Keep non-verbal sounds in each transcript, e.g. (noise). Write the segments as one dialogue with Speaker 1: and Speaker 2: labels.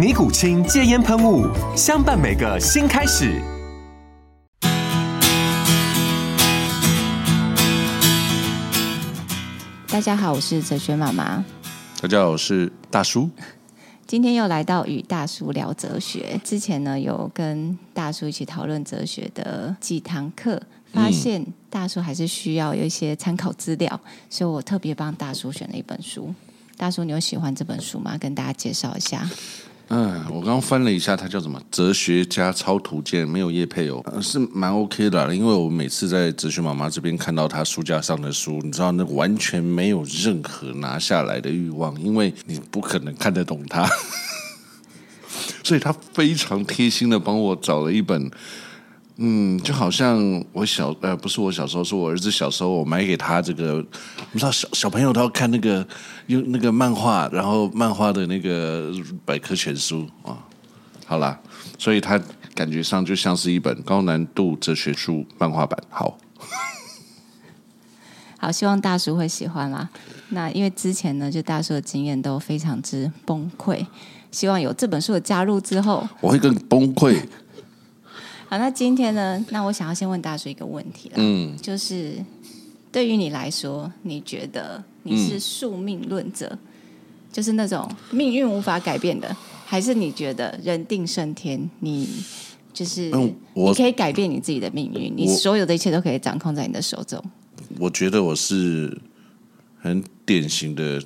Speaker 1: 尼古清戒烟喷雾，相伴每个新开始。
Speaker 2: 大家好，我是哲学妈妈。
Speaker 3: 大家好，我是大叔。(laughs)
Speaker 2: 今天又来到与大叔聊哲学。之前呢，有跟大叔一起讨论哲学的几堂课，发现大叔还是需要有一些参考资料，所以我特别帮大叔选了一本书。大叔，你有喜欢这本书吗？跟大家介绍一下。
Speaker 3: 嗯，我刚刚翻了一下，它叫什么？哲学家超图鉴，没有叶配哦，是蛮 OK 的。因为我每次在哲学妈妈这边看到她书架上的书，你知道，那完全没有任何拿下来的欲望，因为你不可能看得懂它，(laughs) 所以他非常贴心的帮我找了一本。嗯，就好像我小呃，不是我小时候，是我儿子小时候，我买给他这个，你知道小小朋友都要看那个用那个漫画，然后漫画的那个百科全书啊，好啦，所以他感觉上就像是一本高难度哲学书漫画版。好，(laughs)
Speaker 2: 好，希望大叔会喜欢啦。那因为之前呢，就大叔的经验都非常之崩溃，希望有这本书的加入之后，
Speaker 3: 我会更崩溃。
Speaker 2: 好，那今天呢？那我想要先问大叔一个问题啦，嗯，就是对于你来说，你觉得你是宿命论者，嗯、就是那种命运无法改变的，还是你觉得人定胜天？你就是你可以改变你自己的命运，你所有的一切都可以掌控在你的手中。
Speaker 3: 我觉得我是很典型的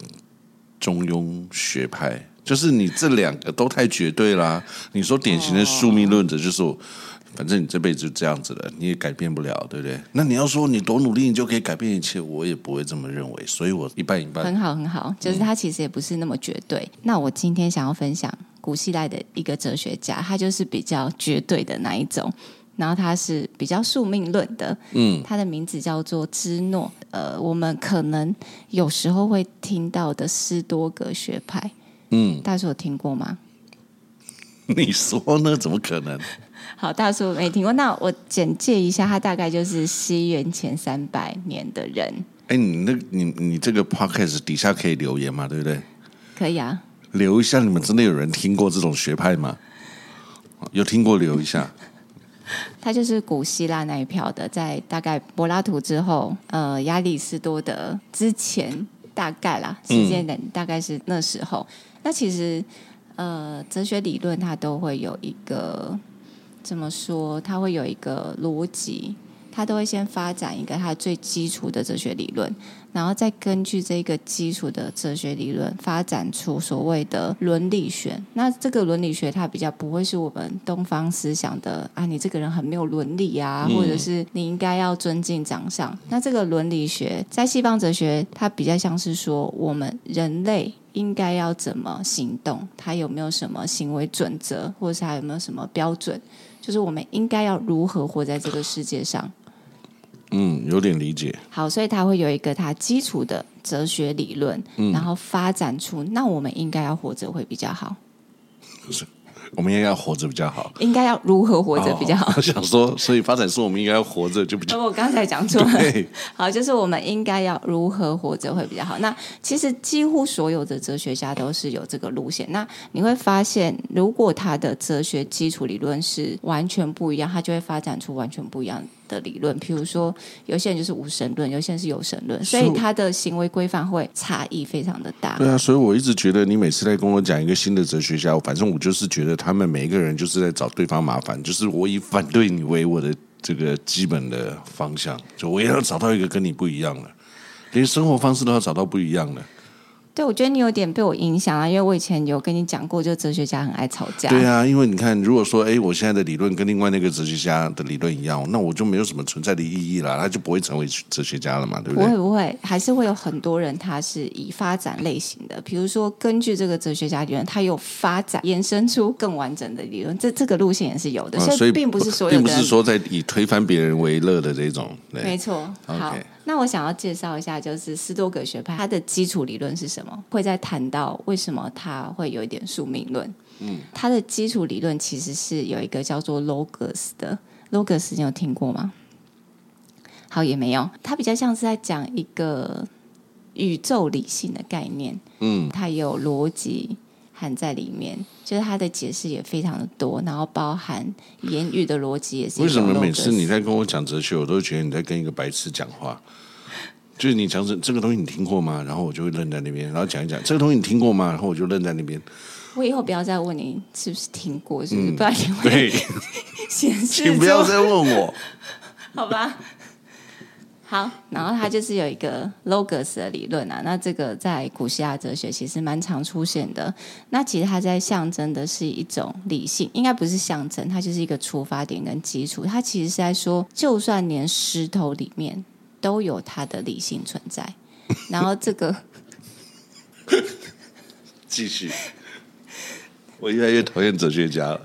Speaker 3: 中庸学派，就是你这两个都太绝对啦。你说典型的宿命论者，就是我。哦反正你这辈子就这样子了，你也改变不了，对不对？那你要说你多努力，你就可以改变一切，我也不会这么认为。所以我一半一半。
Speaker 2: 很好，很好，就是他其实也不是那么绝对。嗯、那我今天想要分享古希腊的一个哲学家，他就是比较绝对的那一种，然后他是比较宿命论的。嗯，他的名字叫做芝诺。呃，我们可能有时候会听到的斯多格学派。嗯，大家有听过吗？(laughs)
Speaker 3: 你说呢？怎么可能？
Speaker 2: 好，大叔没听过。那我简介一下，他大概就是西元前三百年的人。
Speaker 3: 哎，你那，你你这个 podcast 底下可以留言吗？对不对？
Speaker 2: 可以啊。
Speaker 3: 留一下，你们真的有人听过这种学派吗？有听过留一下。(laughs)
Speaker 2: 他就是古希腊那一票的，在大概柏拉图之后，呃，亚里士多德之前，大概啦，时间点大概是那时候。嗯、那其实，呃，哲学理论它都会有一个。怎么说？它会有一个逻辑，它都会先发展一个它最基础的哲学理论，然后再根据这个基础的哲学理论发展出所谓的伦理学。那这个伦理学它比较不会是我们东方思想的啊，你这个人很没有伦理啊，或者是你应该要尊敬长相。那这个伦理学在西方哲学，它比较像是说我们人类应该要怎么行动，它有没有什么行为准则，或者是它有没有什么标准？就是我们应该要如何活在这个世界上？
Speaker 3: 嗯，有点理解。
Speaker 2: 好，所以他会有一个他基础的哲学理论，嗯，然后发展出那我们应该要活着会比较好。
Speaker 3: 是。我们应该要活着比较好，
Speaker 2: 应该要如何活着比较好？
Speaker 3: 我 (laughs) 想说，所以发展说我们应该要活着就比较好。
Speaker 2: 我刚才讲错了，对 (laughs) 好，就是我们应该要如何活着会比较好。那其实几乎所有的哲学家都是有这个路线。那你会发现，如果他的哲学基础理论是完全不一样，他就会发展出完全不一样的理论。譬如说，有些人就是无神论，有些人是有神论，所以他的行为规范会差异非常的大。
Speaker 3: 对啊，所以我一直觉得，你每次在跟我讲一个新的哲学家，反正我就是觉得他们每一个人就是在找对方麻烦，就是我以反对你为我的这个基本的方向，就我也要找到一个跟你不一样的，连生活方式都要找到不一样的。
Speaker 2: 对，我觉得你有点被我影响啊，因为我以前有跟你讲过，就哲学家很爱吵架。
Speaker 3: 对啊，因为你看，如果说，哎，我现在的理论跟另外那个哲学家的理论一样，那我就没有什么存在的意义了，他就不会成为哲学家了嘛，对不对？
Speaker 2: 不会不会，还是会有很多人他是以发展类型的，比如说根据这个哲学家理论，他有发展延伸出更完整的理论，这这个路线也是有的。
Speaker 3: 嗯、
Speaker 2: 所以并不是所有的，
Speaker 3: 并不是说在以推翻别人为乐的这种。
Speaker 2: 没错。好。Okay. 那我想要介绍一下，就是斯多葛学派，它的基础理论是什么？会再谈到为什么它会有一点宿命论。嗯，它的基础理论其实是有一个叫做 Logos 的 Logos，你有听过吗？好，也没有。它比较像是在讲一个宇宙理性的概念。嗯，它也有逻辑含在里面，就是他的解释也非常的多，然后包含言语的逻辑也是。
Speaker 3: 为什么每次你在跟我讲哲学，我都觉得你在跟一个白痴讲话？就是你讲这这个东西你听过吗？然后我就会愣在那边，然后讲一讲这个东西你听过吗？然后我就愣在那边。
Speaker 2: 我以后不要再问你是不是听过，是不是？嗯、不然你会
Speaker 3: 对
Speaker 2: 显示。
Speaker 3: 请不要再问我，(laughs)
Speaker 2: 好吧？好，然后它就是有一个 logos 的理论啊，那这个在古希腊哲学其实蛮常出现的。那其实它在象征的是一种理性，应该不是象征，它就是一个出发点跟基础。它其实是在说，就算连石头里面。都有它的理性存在，然后这个 (laughs)
Speaker 3: 继续，我越来越讨厌哲学家了。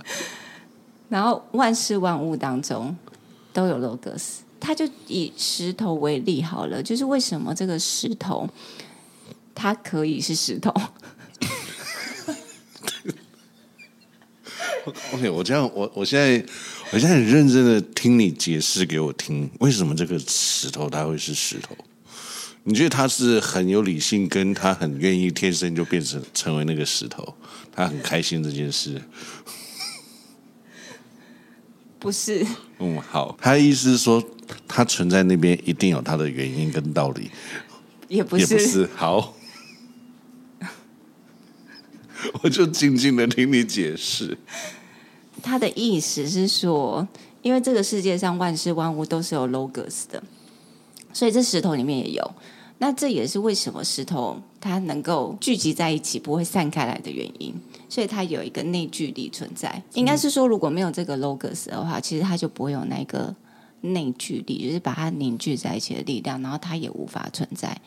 Speaker 2: 然后万事万物当中都有 logos，他就以石头为例好了，就是为什么这个石头它可以是石头？(laughs)
Speaker 3: OK，我这样，我我现在。我现在很认真的听你解释给我听，为什么这个石头它会是石头？你觉得他是很有理性，跟他很愿意天生就变成成为那个石头，他很开心这件事？
Speaker 2: 不是。
Speaker 3: 嗯，好，他的意思是说，他存在那边一定有它的原因跟道理。
Speaker 2: 也不是，
Speaker 3: 也不是。好，(laughs) 我就静静的听你解释。
Speaker 2: 他的意思是说，因为这个世界上万事万物都是有 logos 的，所以这石头里面也有。那这也是为什么石头它能够聚集在一起，不会散开来的原因。所以它有一个内聚力存在。应该是说，如果没有这个 logos 的话，其实它就不会有那个内聚力，就是把它凝聚在一起的力量，然后它也无法存在。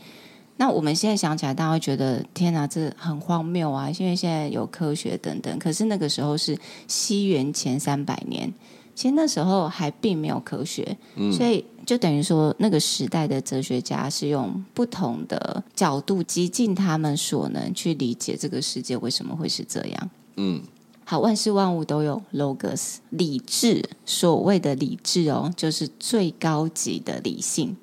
Speaker 2: 那我们现在想起来，大家会觉得天哪，这很荒谬啊！因为现在有科学等等，可是那个时候是西元前三百年，其实那时候还并没有科学，嗯、所以就等于说那个时代的哲学家是用不同的角度，极尽他们所能去理解这个世界为什么会是这样。嗯，好，万事万物都有 logos 理智，所谓的理智哦，就是最高级的理性，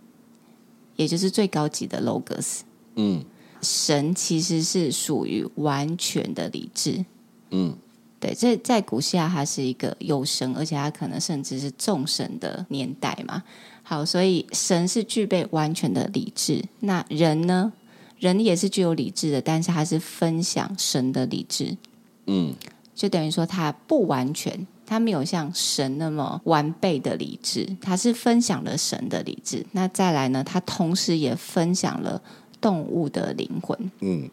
Speaker 2: 也就是最高级的 logos。嗯，神其实是属于完全的理智。嗯，对，这在古希腊，它是一个有神，而且它可能甚至是众神的年代嘛。好，所以神是具备完全的理智。那人呢？人也是具有理智的，但是他是分享神的理智。嗯，就等于说他不完全，他没有像神那么完备的理智，他是分享了神的理智。那再来呢？他同时也分享了。动物的灵魂，嗯，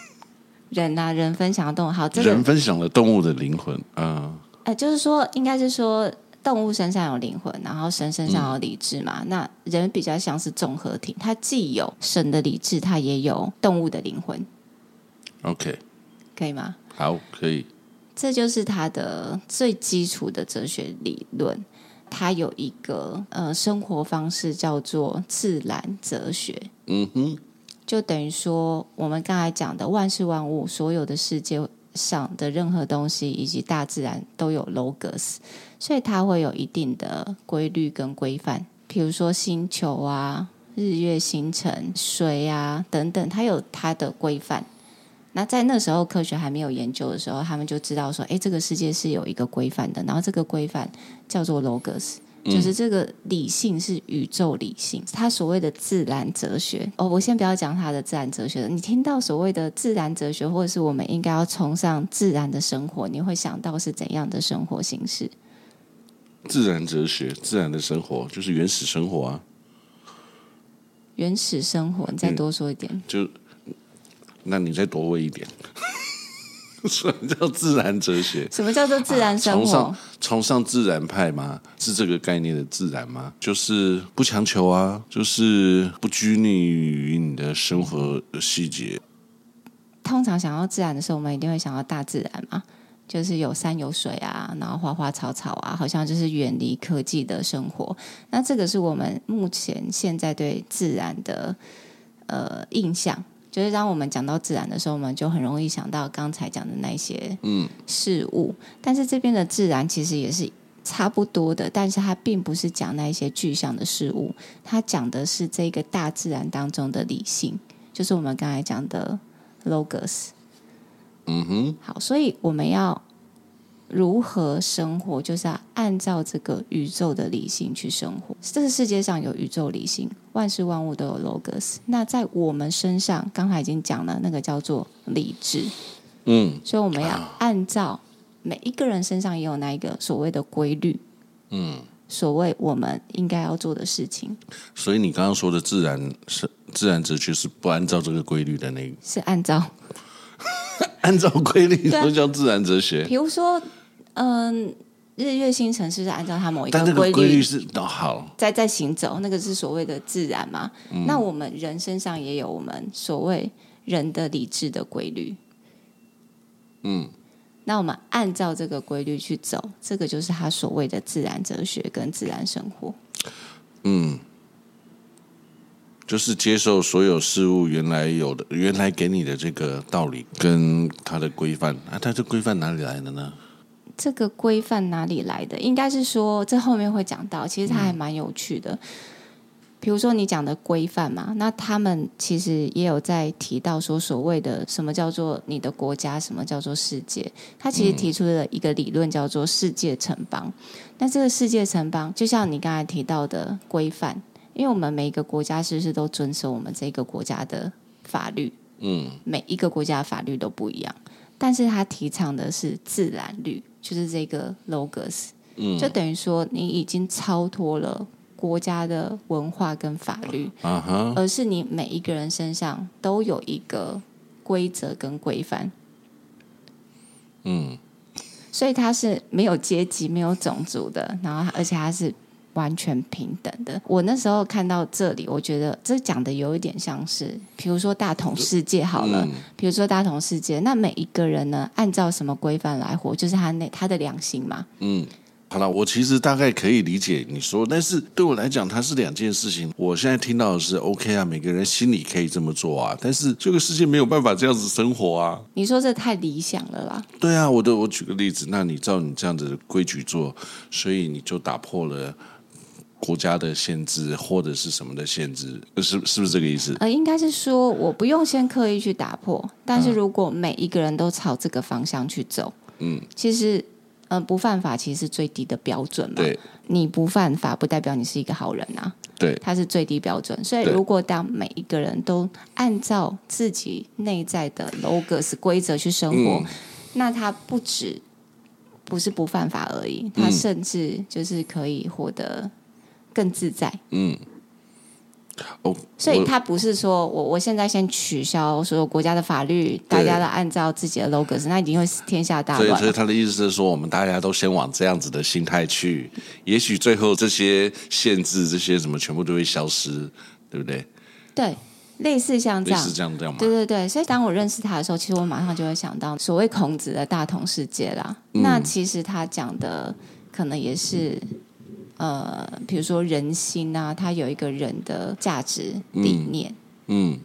Speaker 2: (laughs) 人啊，人分享的动物，好，这个、
Speaker 3: 人分享了动物的灵魂，啊，
Speaker 2: 呃，就是说，应该是说，动物身上有灵魂，然后神身上有理智嘛，嗯、那人比较像是综合体，它既有神的理智，它也有动物的灵魂
Speaker 3: ，OK，
Speaker 2: 可以吗？
Speaker 3: 好，可以，
Speaker 2: 这就是他的最基础的哲学理论。他有一个呃生活方式叫做自然哲学，嗯哼。就等于说，我们刚才讲的万事万物，所有的世界上的任何东西，以及大自然都有 logos，所以它会有一定的规律跟规范。比如说星球啊、日月星辰、水啊等等，它有它的规范。那在那时候科学还没有研究的时候，他们就知道说，哎，这个世界是有一个规范的，然后这个规范叫做 logos。就是这个理性是宇宙理性，他所谓的自然哲学哦，我先不要讲他的自然哲学了。你听到所谓的自然哲学，或者是我们应该要崇尚自然的生活，你会想到是怎样的生活形式？
Speaker 3: 自然哲学，自然的生活就是原始生活啊。
Speaker 2: 原始生活，你再多说一点。嗯、
Speaker 3: 就，那你再多问一点。(laughs) 什么叫自然哲学？
Speaker 2: 什么叫做自然生活？崇
Speaker 3: 尚崇尚自然派吗？是这个概念的自然吗？就是不强求啊，就是不拘泥于你的生活细节。
Speaker 2: 通常想要自然的时候，我们一定会想到大自然嘛，就是有山有水啊，然后花花草草啊，好像就是远离科技的生活。那这个是我们目前现在对自然的呃印象。就是当我们讲到自然的时候，我们就很容易想到刚才讲的那些嗯事物。嗯、但是这边的自然其实也是差不多的，但是它并不是讲那一些具象的事物，它讲的是这个大自然当中的理性，就是我们刚才讲的 logos。嗯哼，好，所以我们要。如何生活，就是要按照这个宇宙的理性去生活。这个世界上有宇宙理性，万事万物都有 logos。那在我们身上，刚才已经讲了，那个叫做理智。嗯，所以我们要按照每一个人身上也有那一个所谓的规律。嗯，所谓我们应该要做的事情。
Speaker 3: 所以你刚刚说的自然是自然哲学，是不按照这个规律的那个？
Speaker 2: 是按照 (laughs)
Speaker 3: 按照规律，都叫自然哲学。
Speaker 2: 比如说。嗯，日月星辰是不是按照它某一个规律？
Speaker 3: 是都好，
Speaker 2: 在在行走，那个是所谓的自然嘛？嗯、那我们人身上也有我们所谓人的理智的规律。嗯，那我们按照这个规律去走，这个就是他所谓的自然哲学跟自然生活。
Speaker 3: 嗯，就是接受所有事物原来有的、原来给你的这个道理跟它的规范啊，它这规范哪里来的呢？
Speaker 2: 这个规范哪里来的？应该是说，这后面会讲到，其实它还蛮有趣的。嗯、比如说你讲的规范嘛，那他们其实也有在提到说，所谓的什么叫做你的国家，什么叫做世界？他其实提出了一个理论叫做世界城邦。那、嗯、这个世界城邦，就像你刚才提到的规范，因为我们每一个国家是不是都遵守我们这个国家的法律？嗯，每一个国家的法律都不一样，但是他提倡的是自然律。就是这个 logos，嗯，就等于说你已经超脱了国家的文化跟法律，啊哈，而是你每一个人身上都有一个规则跟规范，嗯，所以它是没有阶级、没有种族的，然后而且它是。完全平等的。我那时候看到这里，我觉得这讲的有一点像是，比如说大同世界好了，嗯、比如说大同世界，那每一个人呢，按照什么规范来活，就是他那他的良心嘛。嗯，
Speaker 3: 好了，我其实大概可以理解你说，但是对我来讲，它是两件事情。我现在听到的是 OK 啊，每个人心里可以这么做啊，但是这个世界没有办法这样子生活啊。
Speaker 2: 你说这太理想了啦。
Speaker 3: 对啊，我的我举个例子，那你照你这样子的规矩做，所以你就打破了。国家的限制或者是什么的限制，是是不是这个意思？
Speaker 2: 呃，应该是说我不用先刻意去打破，但是如果每一个人都朝这个方向去走，嗯，其实，呃，不犯法其实是最低的标准嘛。对，你不犯法不代表你是一个好人啊。对，它是最低标准。所以，如果当每一个人都按照自己内在的 logos 规则去生活，嗯，那他不止不是不犯法而已，他甚至就是可以获得。更自在，嗯，哦，所以他不是说我我现在先取消所有国家的法律，大家都按照自己的 logos，那一定会天下大乱。
Speaker 3: 所以，所以他的意思是说，我们大家都先往这样子的心态去，也许最后这些限制、这些什么，全部都会消失，对不对？
Speaker 2: 对，类似像这样，类似
Speaker 3: 这样这样吗？
Speaker 2: 对对对。所以当我认识他的时候，其实我马上就会想到所谓孔子的大同世界啦。嗯、那其实他讲的可能也是。呃，比如说人心啊，它有一个人的价值理念，嗯，嗯。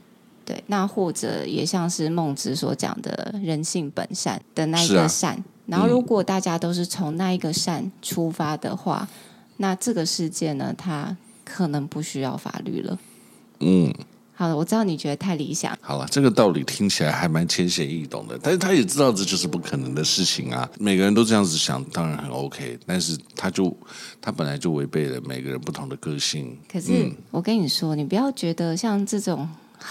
Speaker 2: 对，那或者也像是孟子所讲的“人性本善”的那一个善，啊、然后如果大家都是从那一个善出发的话，嗯、那这个世界呢，它可能不需要法律了，嗯。好了，我知道你觉得太理想。
Speaker 3: 好了，这个道理听起来还蛮浅显易懂的，但是他也知道这就是不可能的事情啊。每个人都这样子想，当然很 OK，但是他就他本来就违背了每个人不同的个性。
Speaker 2: 可是、嗯、我跟你说，你不要觉得像这种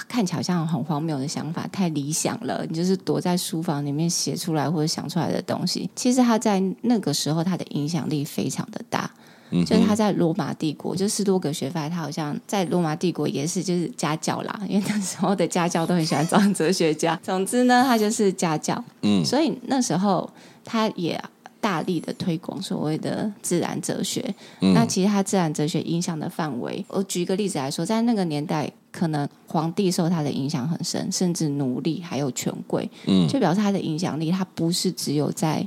Speaker 2: 看起来好像很荒谬的想法，太理想了。你就是躲在书房里面写出来或者想出来的东西，其实他在那个时候他的影响力非常的大。嗯，就是他在罗马帝国，就斯多葛学派，他好像在罗马帝国也是就是家教啦，(laughs) 因为那时候的家教都很喜欢找哲学家。(laughs) 总之呢，他就是家教。嗯，所以那时候他也。大力的推广所谓的自然哲学，嗯、那其实他自然哲学影响的范围，我举一个例子来说，在那个年代，可能皇帝受他的影响很深，甚至奴隶还有权贵，嗯，就表示他的影响力，他不是只有在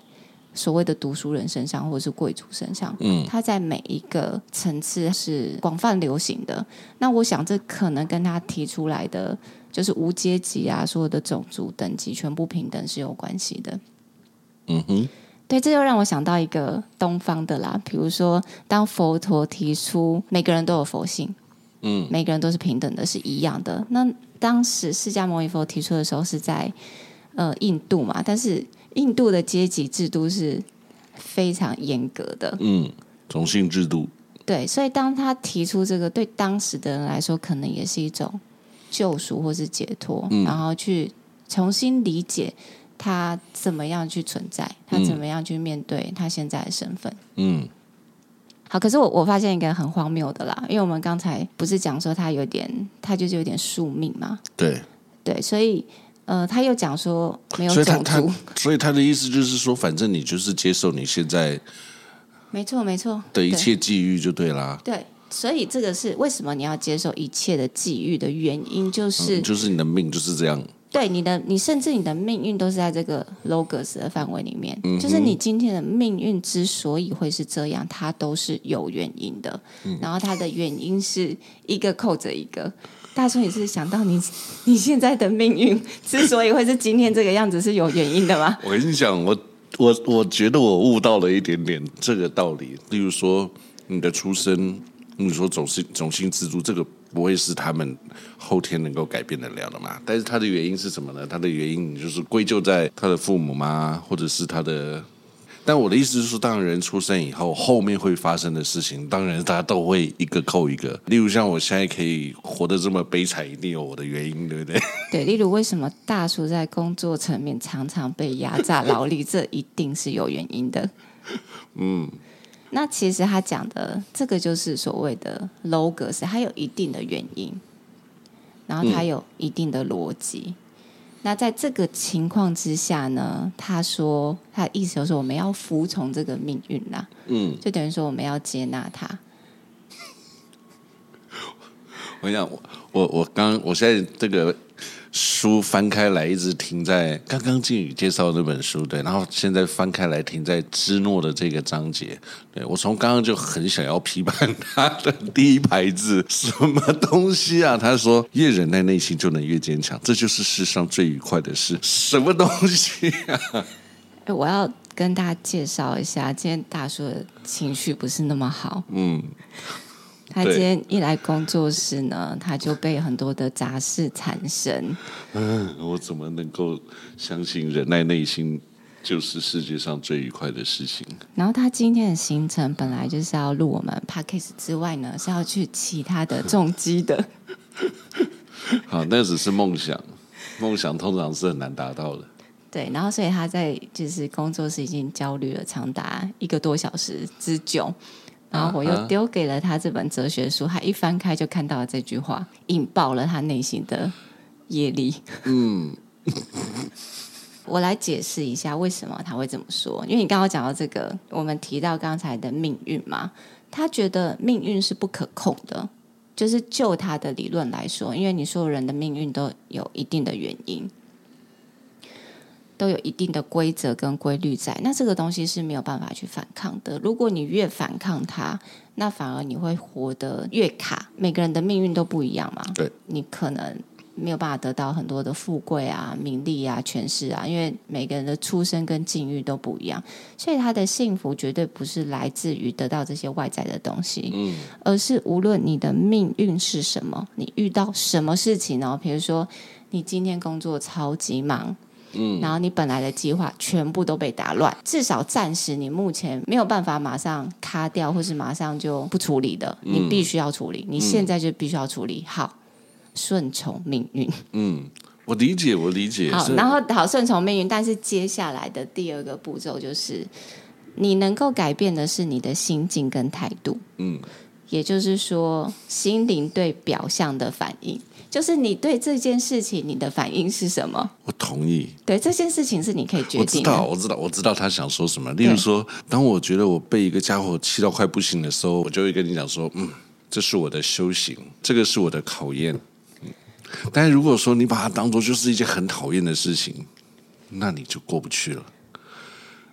Speaker 2: 所谓的读书人身上，或者是贵族身上，嗯，他在每一个层次是广泛流行的。那我想，这可能跟他提出来的就是无阶级啊，所有的种族等级全部平等是有关系的。嗯哼。对，这就让我想到一个东方的啦，比如说，当佛陀提出每个人都有佛性，嗯，每个人都是平等的，是一样的。那当时释迦牟尼佛提出的时候是在呃印度嘛，但是印度的阶级制度是非常严格的，嗯，
Speaker 3: 种姓制度。
Speaker 2: 对，所以当他提出这个，对当时的人来说，可能也是一种救赎或是解脱，嗯，然后去重新理解。他怎么样去存在？他怎么样去面对他现在的身份？嗯，好。可是我我发现一个很荒谬的啦，因为我们刚才不是讲说他有点，他就是有点宿命嘛。
Speaker 3: 对
Speaker 2: 对，所以呃，他又讲说没有种族，
Speaker 3: 所以他，他所以他的意思就是说，反正你就是接受你现在，
Speaker 2: 没错没错
Speaker 3: 的一切际遇就对啦。
Speaker 2: 对，所以这个是为什么你要接受一切的际遇的原因，就是、
Speaker 3: 嗯、就是你的命就是这样。
Speaker 2: 对你的，你甚至你的命运都是在这个 logos 的范围里面。嗯、就是你今天的命运之所以会是这样，它都是有原因的。嗯、然后它的原因是一个扣着一个。大叔，也是想到你你现在的命运 (laughs) 之所以会是今天这个样子，是有原因的吗？(laughs)
Speaker 3: 我跟你讲，我我我觉得我悟到了一点点这个道理。例如说，你的出生，你说种姓种姓制度这个。不会是他们后天能够改变得了的嘛？但是他的原因是什么呢？他的原因就是归咎在他的父母吗？或者是他的？但我的意思是说，当人出生以后，后面会发生的事情，当然大家都会一个扣一个。例如像我现在可以活得这么悲惨，一定有我的原因，对不对？(laughs)
Speaker 2: 对，例如为什么大叔在工作层面常常被压榨劳力，这一定是有原因的。(laughs) 嗯。那其实他讲的这个就是所谓的 logos，它有一定的原因，然后它有一定的逻辑。嗯、那在这个情况之下呢，他说他的意思就是我们要服从这个命运啦，嗯，就等于说我们要接纳他。
Speaker 3: 我想我我我刚我现在这个。书翻开来，一直停在刚刚靖宇介绍的那本书，对，然后现在翻开来停在芝诺的这个章节，对，我从刚刚就很想要批判他的第一排字，什么东西啊？他说越忍耐内心就能越坚强，这就是世上最愉快的事，什么东西啊？
Speaker 2: 我要跟大家介绍一下，今天大叔的情绪不是那么好，嗯。他今天一来工作室呢，他就被很多的杂事缠身。
Speaker 3: 嗯，我怎么能够相信忍耐内心就是世界上最愉快的事情？
Speaker 2: 然后他今天的行程本来就是要录我们 Podcast 之外呢，是要去其他的重机的。(laughs)
Speaker 3: 好，那只是梦想，梦想通常是很难达到的。
Speaker 2: 对，然后所以他在就是工作室已经焦虑了长达一个多小时之久。然后我又丢给了他这本哲学书，他一翻开就看到了这句话，引爆了他内心的业力。嗯，(laughs) 我来解释一下为什么他会这么说。因为你刚刚讲到这个，我们提到刚才的命运嘛，他觉得命运是不可控的，就是就他的理论来说，因为你所有人的命运都有一定的原因。都有一定的规则跟规律在，那这个东西是没有办法去反抗的。如果你越反抗它，那反而你会活得越卡。每个人的命运都不一样嘛，
Speaker 3: 对，
Speaker 2: 你可能没有办法得到很多的富贵啊、名利啊、权势啊，因为每个人的出身跟境遇都不一样，所以他的幸福绝对不是来自于得到这些外在的东西，嗯，而是无论你的命运是什么，你遇到什么事情呢？比如说你今天工作超级忙。嗯，然后你本来的计划全部都被打乱，至少暂时你目前没有办法马上卡掉，或是马上就不处理的，你必须要处理，你现在就必须要处理好。顺从命运。
Speaker 3: 嗯，我理解，我理解。
Speaker 2: 好，然后好顺从命运，但是接下来的第二个步骤就是，你能够改变的是你的心境跟态度。
Speaker 3: 嗯，
Speaker 2: 也就是说，心灵对表象的反应。就是你对这件事情，你的反应是什么？
Speaker 3: 我同意。
Speaker 2: 对这件事情是你可以决定的。
Speaker 3: 我知道，我知道，我知道他想说什么。例如说，当我觉得我被一个家伙气到快不行的时候，我就会跟你讲说：“嗯，这是我的修行，这个是我的考验。”嗯，但是如果说你把它当做就是一件很讨厌的事情，那你就过不去了。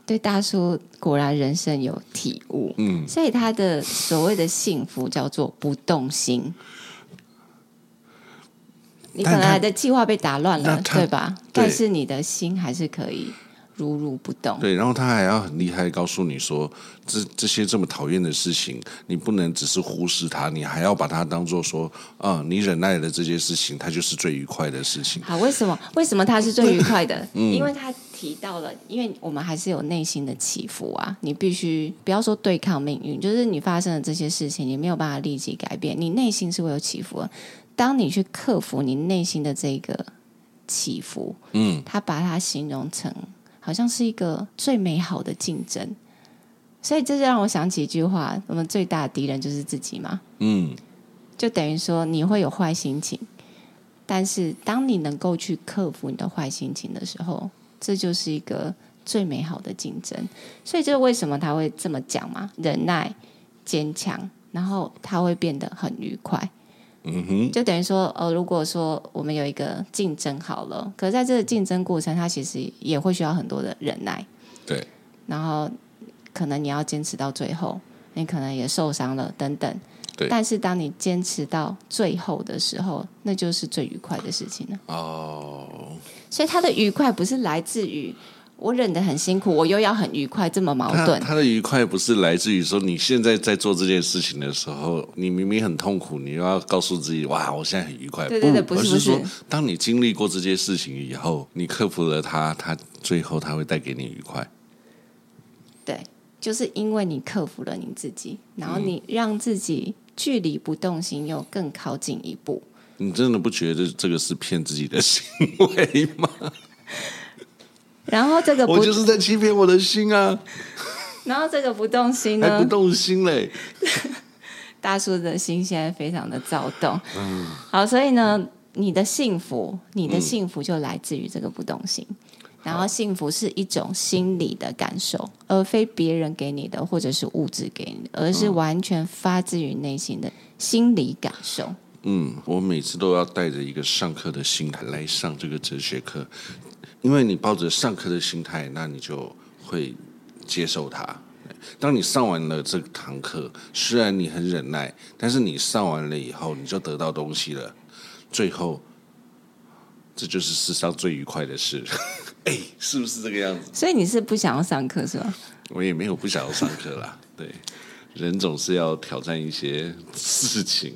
Speaker 2: 对，大叔果然人生有体悟。嗯，所以他的所谓的幸福叫做不动心。你本来的计划被打乱了，对吧？但是你的心还是可以如如不动。
Speaker 3: 对，然后他还要很厉害，告诉你说，这这些这么讨厌的事情，你不能只是忽视它，你还要把它当做说，啊，你忍耐的这些事情，它就是最愉快的事情。
Speaker 2: 好，为什么？为什么它是最愉快的？嗯，因为他提到了，因为我们还是有内心的起伏啊。你必须不要说对抗命运，就是你发生的这些事情，你没有办法立即改变，你内心是会有起伏的。当你去克服你内心的这个起伏，嗯，他把它形容成好像是一个最美好的竞争，所以这就让我想起一句话：我们最大的敌人就是自己嘛，嗯，就等于说你会有坏心情，但是当你能够去克服你的坏心情的时候，这就是一个最美好的竞争。所以这是为什么他会这么讲嘛？忍耐、坚强，然后他会变得很愉快。嗯哼，就等于说，呃，如果说我们有一个竞争好了，可是在这个竞争过程，它其实也会需要很多的忍耐。
Speaker 3: 对，
Speaker 2: 然后可能你要坚持到最后，你可能也受伤了等等。
Speaker 3: 对，
Speaker 2: 但是当你坚持到最后的时候，那就是最愉快的事情了。
Speaker 3: 哦，
Speaker 2: 所以它的愉快不是来自于。我忍得很辛苦，我又要很愉快，这么矛盾。
Speaker 3: 他，他的愉快不是来自于说你现在在做这件事情的时候，你明明很痛苦，你又要告诉自己哇，我现在很愉快。
Speaker 2: 对对对，不，
Speaker 3: 是，
Speaker 2: 不是，
Speaker 3: 当你经历过这件事情以后，你克服了它，它最后它会带给你愉快。
Speaker 2: 对，就是因为你克服了你自己，然后你让自己距离不动心又更靠近一步。
Speaker 3: 你真的不觉得这个是骗自己的行为吗？(laughs)
Speaker 2: 然后这个不
Speaker 3: 我就是在欺骗我的心啊！
Speaker 2: 然后这个不动心呢？
Speaker 3: 还不动心嘞！(laughs)
Speaker 2: 大叔的心现在非常的躁动。嗯，好，所以呢，你的幸福，你的幸福就来自于这个不动心。嗯、然后，幸福是一种心理的感受，而非别人给你的，或者是物质给你的，而是完全发自于内心的心理感受。
Speaker 3: 嗯，我每次都要带着一个上课的心态来上这个哲学课。因为你抱着上课的心态，那你就会接受它。当你上完了这堂课，虽然你很忍耐，但是你上完了以后，你就得到东西了。最后，这就是世上最愉快的事。(laughs) 哎，是不是这个样子？
Speaker 2: 所以你是不想要上课是吧？
Speaker 3: 我也没有不想要上课啦。对，人总是要挑战一些事情。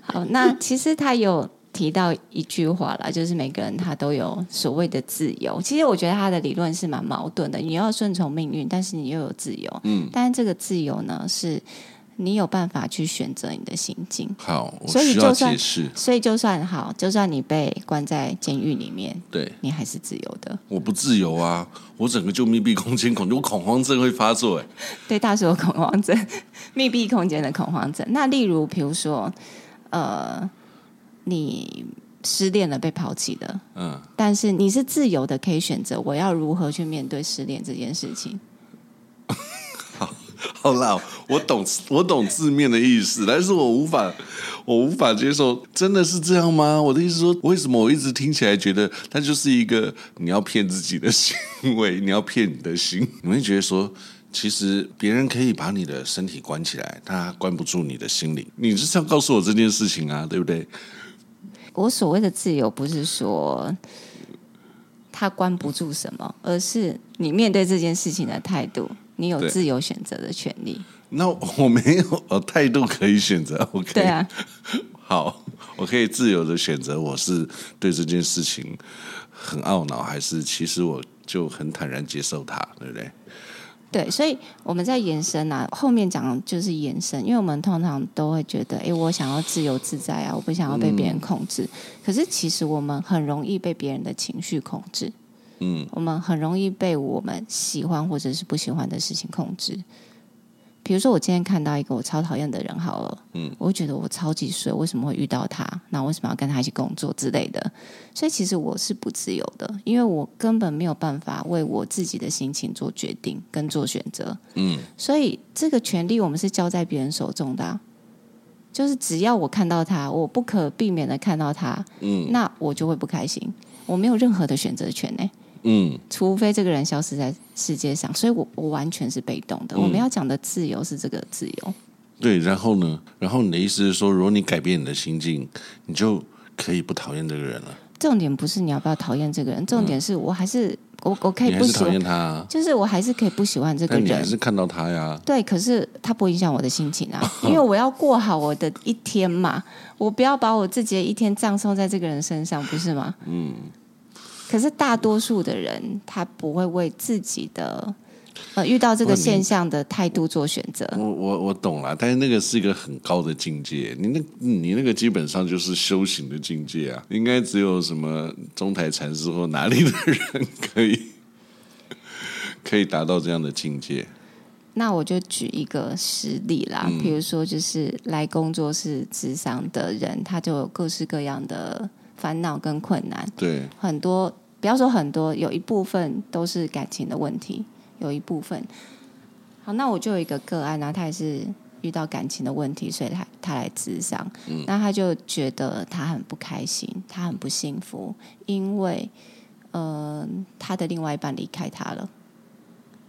Speaker 2: 好，那其实他有。提到一句话啦，就是每个人他都有所谓的自由。其实我觉得他的理论是蛮矛盾的。你要顺从命运，但是你又有自由。嗯，但是这个自由呢，是你有办法去选择你的心境。
Speaker 3: 好，
Speaker 2: 所以就算所以就算好，就算你被关在监狱里面，
Speaker 3: 对
Speaker 2: 你还是自由的。
Speaker 3: 我不自由啊！我整个就密闭空间恐，我恐慌症会发作。哎，
Speaker 2: 对，大叔有恐慌症，(laughs) 密闭空间的恐慌症。那例如，比如说，呃。你失恋了，被抛弃了，嗯，但是你是自由的，可以选择我要如何去面对失恋这件事情。
Speaker 3: 好，(laughs) 好啦，我懂，我懂字面的意思，但是我无法，我无法接受，真的是这样吗？我的意思说，为什么我一直听起来觉得它就是一个你要骗自己的行为，你要骗你的心？你会觉得说，其实别人可以把你的身体关起来，他关不住你的心灵。你就是要告诉我这件事情啊，对不对？
Speaker 2: 我所谓的自由，不是说他关不住什么，而是你面对这件事情的态度，你有自由选择的权利。
Speaker 3: 那我没有，我态度可以选择。OK，(laughs)
Speaker 2: 对啊，
Speaker 3: 好，我可以自由的选择，我是对这件事情很懊恼，还是其实我就很坦然接受它，对不对？
Speaker 2: 对，所以我们在延伸啊，后面讲就是延伸，因为我们通常都会觉得，哎，我想要自由自在啊，我不想要被别人控制。嗯、可是其实我们很容易被别人的情绪控制，嗯，我们很容易被我们喜欢或者是不喜欢的事情控制。比如说，我今天看到一个我超讨厌的人，好了，嗯，我会觉得我超级衰，为什么会遇到他？那为什么要跟他一起工作之类的？所以其实我是不自由的，因为我根本没有办法为我自己的心情做决定跟做选择，嗯，所以这个权利我们是交在别人手中的啊，就是只要我看到他，我不可避免的看到他，嗯，那我就会不开心，我没有任何的选择权呢。嗯，除非这个人消失在世界上，所以我我完全是被动的。嗯、我们要讲的自由是这个自由。
Speaker 3: 对，然后呢？然后你的意思是说，如果你改变你的心境，你就可以不讨厌这个人了。
Speaker 2: 重点不是你要不要讨厌这个人，重点是我还是、嗯、我我可以不喜欢
Speaker 3: 他、啊，
Speaker 2: 就是我还是可以不喜欢这个人，你
Speaker 3: 还是看到他呀。
Speaker 2: 对，可是他不影响我的心情啊，(laughs) 因为我要过好我的一天嘛，我不要把我自己的一天葬送在这个人身上，不是吗？嗯。可是大多数的人，他不会为自己的呃遇到这个现象的态度做选择。
Speaker 3: 我我我懂了，但是那个是一个很高的境界。你那，你那个基本上就是修行的境界啊！应该只有什么中台禅师或哪里的人可以 (laughs) 可以达到这样的境界。
Speaker 2: 那我就举一个实例啦，嗯、比如说就是来工作室智商的人，他就有各式各样的。烦恼跟困难，
Speaker 3: 对，
Speaker 2: 很多，不要说很多，有一部分都是感情的问题，有一部分。好，那我就有一个个案啊，他也是遇到感情的问题，所以他他来咨商，嗯，那他就觉得他很不开心，他很不幸福，因为，呃，他的另外一半离开他了。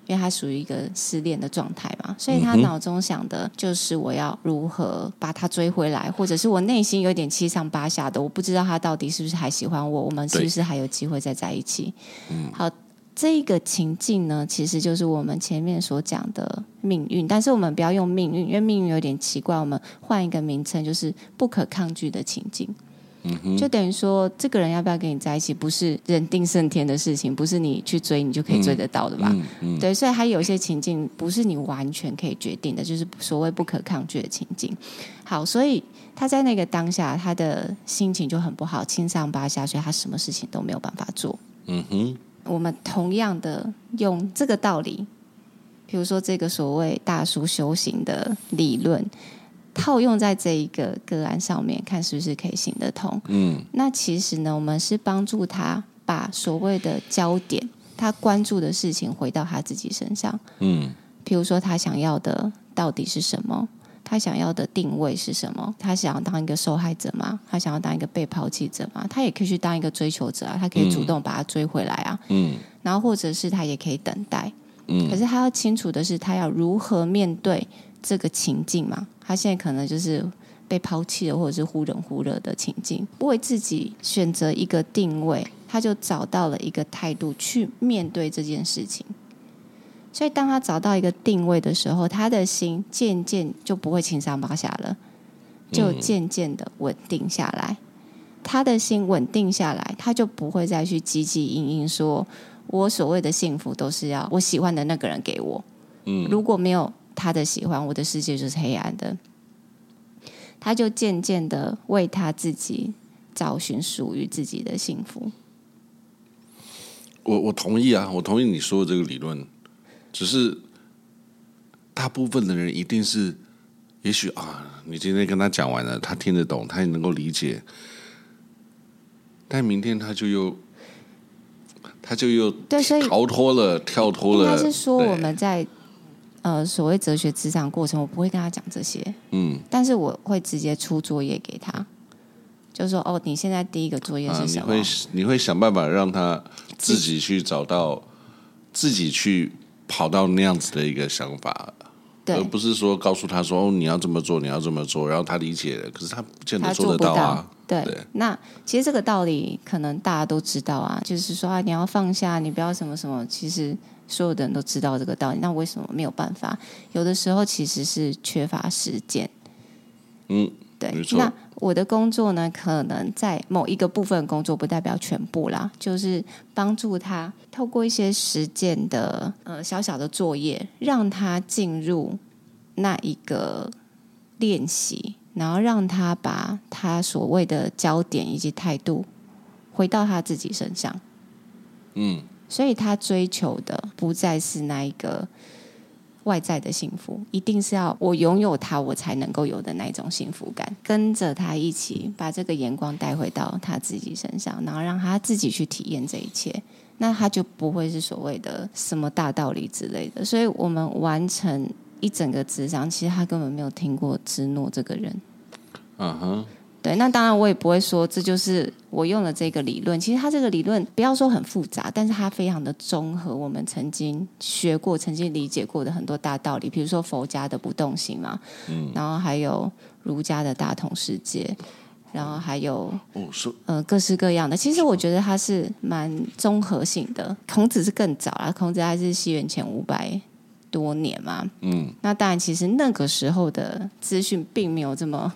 Speaker 2: 因为他属于一个失恋的状态嘛，所以他脑中想的就是我要如何把他追回来，或者是我内心有点七上八下的，我不知道他到底是不是还喜欢我，我们是不是还有机会再在一起？嗯，好，这个情境呢，其实就是我们前面所讲的命运，但是我们不要用命运，因为命运有点奇怪，我们换一个名称，就是不可抗拒的情境。就等于说，这个人要不要跟你在一起，不是人定胜天的事情，不是你去追你就可以追得到的吧？嗯嗯嗯、对，所以还有一些情境不是你完全可以决定的，就是所谓不可抗拒的情境。好，所以他在那个当下，他的心情就很不好，七上八下，所以他什么事情都没有办法做。嗯哼，我们同样的用这个道理，比如说这个所谓大叔修行的理论。套用在这一个个案上面，看是不是可以行得通。嗯，那其实呢，我们是帮助他把所谓的焦点，他关注的事情回到他自己身上。嗯，比如说他想要的到底是什么？他想要的定位是什么？他想要当一个受害者吗？他想要当一个被抛弃者吗？他也可以去当一个追求者啊，他可以主动把他追回来啊。嗯，然后或者是他也可以等待。嗯，可是他要清楚的是，他要如何面对这个情境嘛？他现在可能就是被抛弃了，或者是忽冷忽热的情境，为自己选择一个定位，他就找到了一个态度去面对这件事情。所以，当他找到一个定位的时候，他的心渐渐就不会七上八下了，就渐渐的稳定下来。他的心稳定下来，他就不会再去汲汲营营说：“我所谓的幸福都是要我喜欢的那个人给我。”嗯，如果没有。他的喜欢，我的世界就是黑暗的。他就渐渐的为他自己找寻属于自己的幸福。
Speaker 3: 我我同意啊，我同意你说的这个理论。只是大部分的人一定是，也许啊，你今天跟他讲完了，他听得懂，他也能够理解。但明天他就又，他就又
Speaker 2: 对，所以
Speaker 3: 逃脱了，跳脱了。
Speaker 2: 应该是说我们在。呃，所谓哲学咨商过程，我不会跟他讲这些，嗯，但是我会直接出作业给他，就是说，哦，你现在第一个作业是什么？啊、
Speaker 3: 你会你会想办法让他自己去找到，自己去跑到那样子的一个想法，而不是说告诉他说，哦，你要这么做，你要这么做，然后他理解了，可是他不见得做得到啊。
Speaker 2: 对，对，那其实这个道理可能大家都知道啊，就是说啊，你要放下，你不要什么什么，其实。所有的人都知道这个道理，那为什么没有办法？有的时候其实是缺乏实践。嗯，
Speaker 3: 对。
Speaker 2: 那我的工作呢，可能在某一个部分工作，不代表全部啦，就是帮助他透过一些实践的呃小小的作业，让他进入那一个练习，然后让他把他所谓的焦点以及态度回到他自己身上。
Speaker 3: 嗯，
Speaker 2: 所以他追求的不再是那一个。外在的幸福，一定是要我拥有他，我才能够有的那种幸福感。跟着他一起把这个眼光带回到他自己身上，然后让他自己去体验这一切，那他就不会是所谓的什么大道理之类的。所以我们完成一整个智商，其实他根本没有听过芝诺这个人。
Speaker 3: 嗯哼。
Speaker 2: 对，那当然我也不会说这就是我用了这个理论。其实它这个理论不要说很复杂，但是它非常的综合我们曾经学过、曾经理解过的很多大道理，比如说佛家的不动心嘛，嗯，然后还有儒家的大同世界，然后还有哦是呃各式各样的。其实我觉得它是蛮综合性的。孔子是更早啊，孔子还是西元前五百多年嘛，嗯，那当然其实那个时候的资讯并没有这么。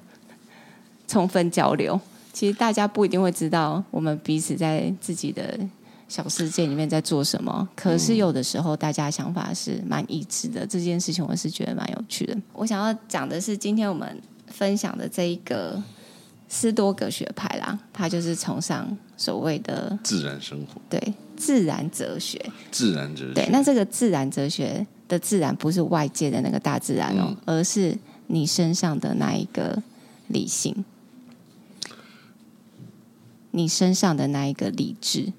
Speaker 2: 充分交流，其实大家不一定会知道我们彼此在自己的小世界里面在做什么。可是有的时候，大家想法是蛮一致的。这件事情我是觉得蛮有趣的。我想要讲的是，今天我们分享的这一个斯多葛学派啦，它就是崇尚所谓的
Speaker 3: 自然生活，
Speaker 2: 对自然哲学，
Speaker 3: 自然哲学。
Speaker 2: 对，那这个自然哲学的自然不是外界的那个大自然哦，嗯、而是你身上的那一个理性。你身上的那一个理智，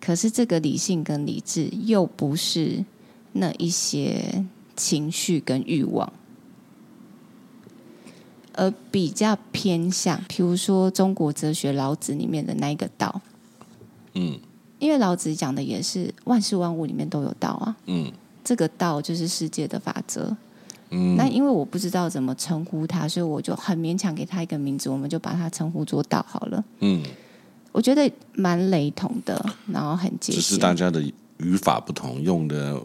Speaker 2: 可是这个理性跟理智又不是那一些情绪跟欲望，而比较偏向，比如说中国哲学老子里面的那一个道。嗯，因为老子讲的也是万事万物里面都有道啊。嗯，这个道就是世界的法则。嗯，那因为我不知道怎么称呼他，所以我就很勉强给他一个名字，我们就把他称呼作道好了。嗯，我觉得蛮雷同的，然后很接近。
Speaker 3: 只是大家的语法不同，用的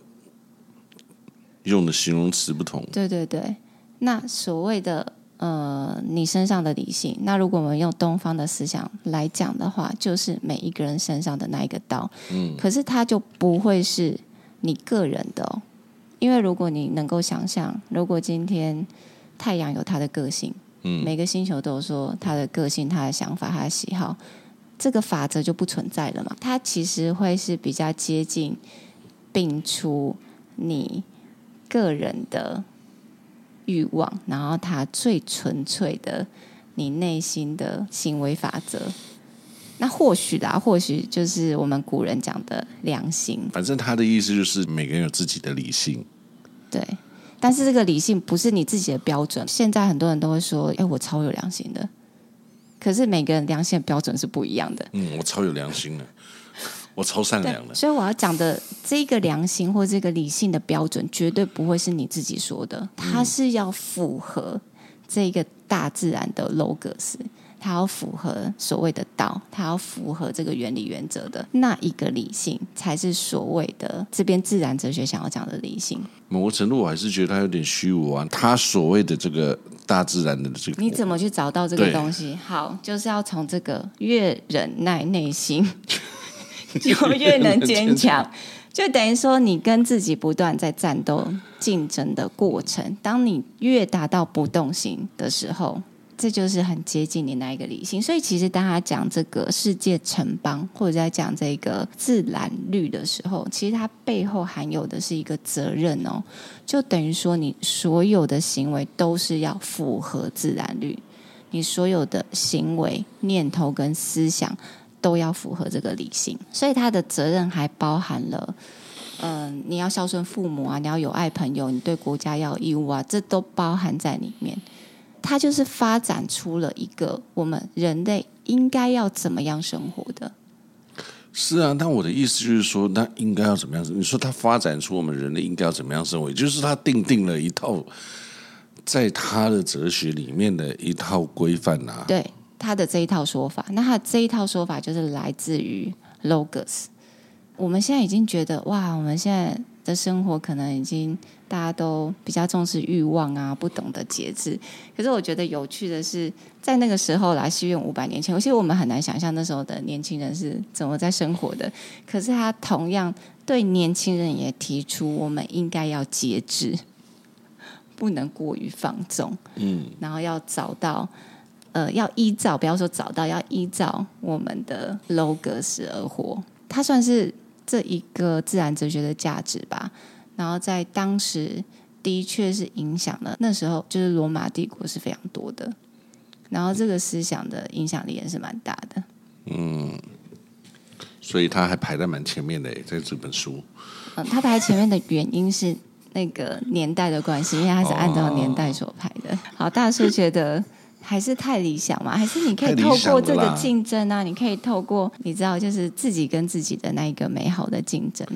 Speaker 3: 用的形容词不同。
Speaker 2: 对对对，那所谓的呃，你身上的理性，那如果我们用东方的思想来讲的话，就是每一个人身上的那一个道。嗯，可是它就不会是你个人的哦。因为如果你能够想象，如果今天太阳有它的个性，嗯，每个星球都有说它的个性、它的想法、它的喜好，这个法则就不存在了嘛。它其实会是比较接近，摒除你个人的欲望，然后它最纯粹的你内心的行为法则。那或许啦，或许就是我们古人讲的良心。
Speaker 3: 反正他的意思就是每个人有自己的理性。
Speaker 2: 对，但是这个理性不是你自己的标准。现在很多人都会说：“哎，我超有良心的。”可是每个人良心的标准是不一样的。
Speaker 3: 嗯，我超有良心的，(laughs) 我超善良的。
Speaker 2: 所以我要讲的这个良心或这个理性的标准，绝对不会是你自己说的，它是要符合这个大自然的 logos。它要符合所谓的道，它要符合这个原理原则的那一个理性，才是所谓的这边自然哲学想要讲的理性。
Speaker 3: 某个程度，我还是觉得它有点虚无啊。它所谓的这个大自然的这个，
Speaker 2: 你怎么去找到这个东西？好，就是要从这个越忍耐内心，(laughs) 就越能坚强。就等于说，你跟自己不断在战斗、竞争的过程，当你越达到不动心的时候。这就是很接近你那一个理性，所以其实当他讲这个世界城邦，或者在讲这个自然律的时候，其实它背后含有的是一个责任哦，就等于说你所有的行为都是要符合自然律，你所有的行为、念头跟思想都要符合这个理性，所以他的责任还包含了，嗯、你要孝顺父母啊，你要有爱朋友，你对国家要有义务啊，这都包含在里面。它就是发展出了一个我们人类应该要怎么样生活的。
Speaker 3: 是啊，但我的意思就是说，那应该要怎么样？你说它发展出我们人类应该要怎么样生活，就是它定定了一套在他的哲学里面的一套规范啊。
Speaker 2: 对，他的这一套说法，那他这一套说法就是来自于 Logos。我们现在已经觉得哇，我们现在。的生活可能已经大家都比较重视欲望啊，不懂得节制。可是我觉得有趣的是，在那个时候来西元五百年前，其实我们很难想象那时候的年轻人是怎么在生活的。可是他同样对年轻人也提出，我们应该要节制，不能过于放纵。嗯，然后要找到。呃，要依照，不要说找到，要依照我们的 logos 而活。它算是这一个自然哲学的价值吧。然后在当时的确是影响了，那时候就是罗马帝国是非常多的。然后这个思想的影响力也是蛮大的。
Speaker 3: 嗯，所以他还排在蛮前面的，在这本书。
Speaker 2: 嗯，他排在前面的原因是那个年代的关系，因为他是按照年代所排的。哦、好，大叔觉得。还是太理想嘛？还是你可以透过这个竞争啊？你可以透过你知道，就是自己跟自己的那一个美好的竞争，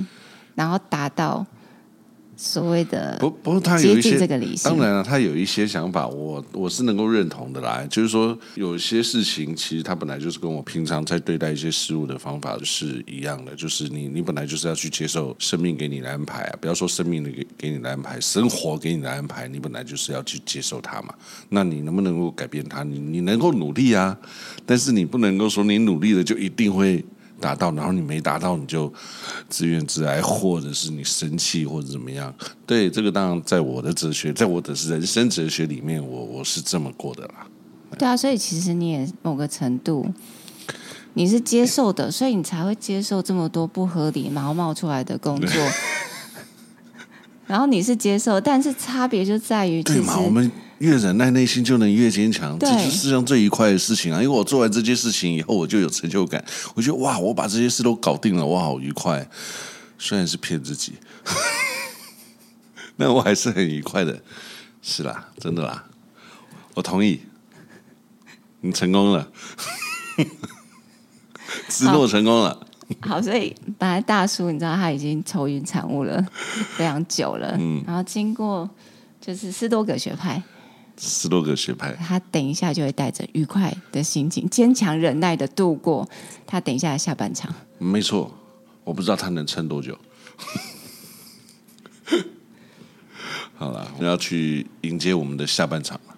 Speaker 2: 然后达到。所谓的不不过他有一些这个理
Speaker 3: 当然了、啊，他有一些想法，我我是能够认同的啦。就是说，有些事情其实他本来就是跟我平常在对待一些事物的方法是一样的，就是你你本来就是要去接受生命给你的安排啊，不要说生命的给给你的安排，生活给你的安排，你本来就是要去接受它嘛。那你能不能够改变它？你你能够努力啊，但是你不能够说你努力了就一定会。达到，然后你没达到，你就自怨自艾，或者是你生气，或者怎么样？对，这个当然在我的哲学，在我的人生哲学里面，我我是这么过的啦。
Speaker 2: 对啊，所以其实你也某个程度你是接受的，所以你才会接受这么多不合理然后冒出来的工作。(laughs) 然后你是接受，但是差别就在于，
Speaker 3: 对嘛？我们。越忍耐，内心就能越坚强，这是世上最愉快的事情啊！因为我做完这件事情以后，我就有成就感。我觉得哇，我把这些事都搞定了，我好愉快。虽然是骗自己，(laughs) 那我还是很愉快的。是啦，真的啦，我同意。你成功了，(laughs) 自诺成功了。
Speaker 2: 好，所以本来大叔，你知道他已经愁云惨雾了非常久了，嗯，然后经过就是斯多葛学派。
Speaker 3: 斯多葛学派，
Speaker 2: 他等一下就会带着愉快的心情，坚强忍耐的度过他等一下的下半场。
Speaker 3: 没错，我不知道他能撑多久。(laughs) 好了，我要去迎接我们的下半场了。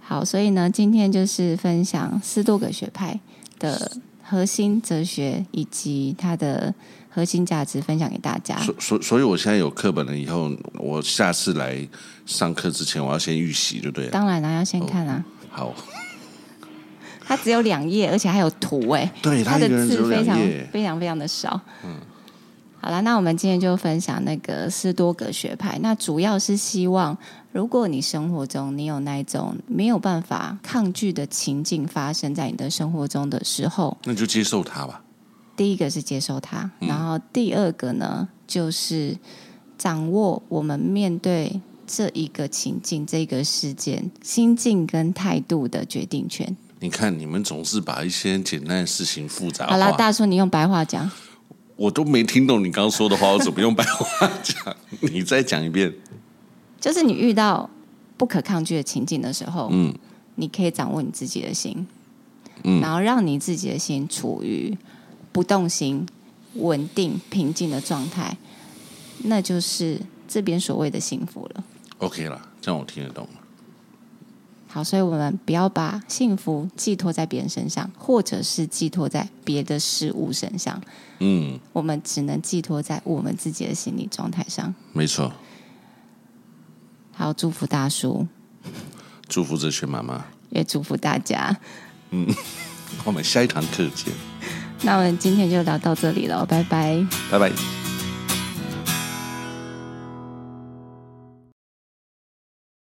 Speaker 2: 好，所以呢，今天就是分享斯多葛学派的核心哲学以及他的。核心价值分享给大家。
Speaker 3: 所所所以，我现在有课本了，以后我下次来上课之前，我要先预习，就对了。
Speaker 2: 当然了，要先看啊。
Speaker 3: 哦、好。
Speaker 2: 它只有两页，而且还有图哎。
Speaker 3: 对，
Speaker 2: 它的字非常非常非常的少。嗯。好了，那我们今天就分享那个斯多葛学派。那主要是希望，如果你生活中你有那种没有办法抗拒的情境发生在你的生活中的时候，
Speaker 3: 那就接受它吧。
Speaker 2: 第一个是接受它，然后第二个呢，就是掌握我们面对这一个情境、这个事件心境跟态度的决定权。
Speaker 3: 你看，你们总是把一些简单的事情复杂化。
Speaker 2: 好了，大叔，你用白话讲。
Speaker 3: 我都没听懂你刚刚说的话，我怎么用白话讲？你再讲一遍。
Speaker 2: 就是你遇到不可抗拒的情境的时候，嗯，你可以掌握你自己的心，嗯，然后让你自己的心处于。不动心、稳定、平静的状态，那就是这边所谓的幸福了。
Speaker 3: OK 了，这样我听得懂了。
Speaker 2: 好，所以我们不要把幸福寄托在别人身上，或者是寄托在别的事物身上。嗯，我们只能寄托在我们自己的心理状态上。
Speaker 3: 没错。
Speaker 2: 好，祝福大叔，
Speaker 3: 祝福哲学妈妈，
Speaker 2: 也祝福大家。
Speaker 3: 嗯，我们下一堂课见。
Speaker 2: 那我们今天就聊到这里了，拜拜，
Speaker 3: 拜拜。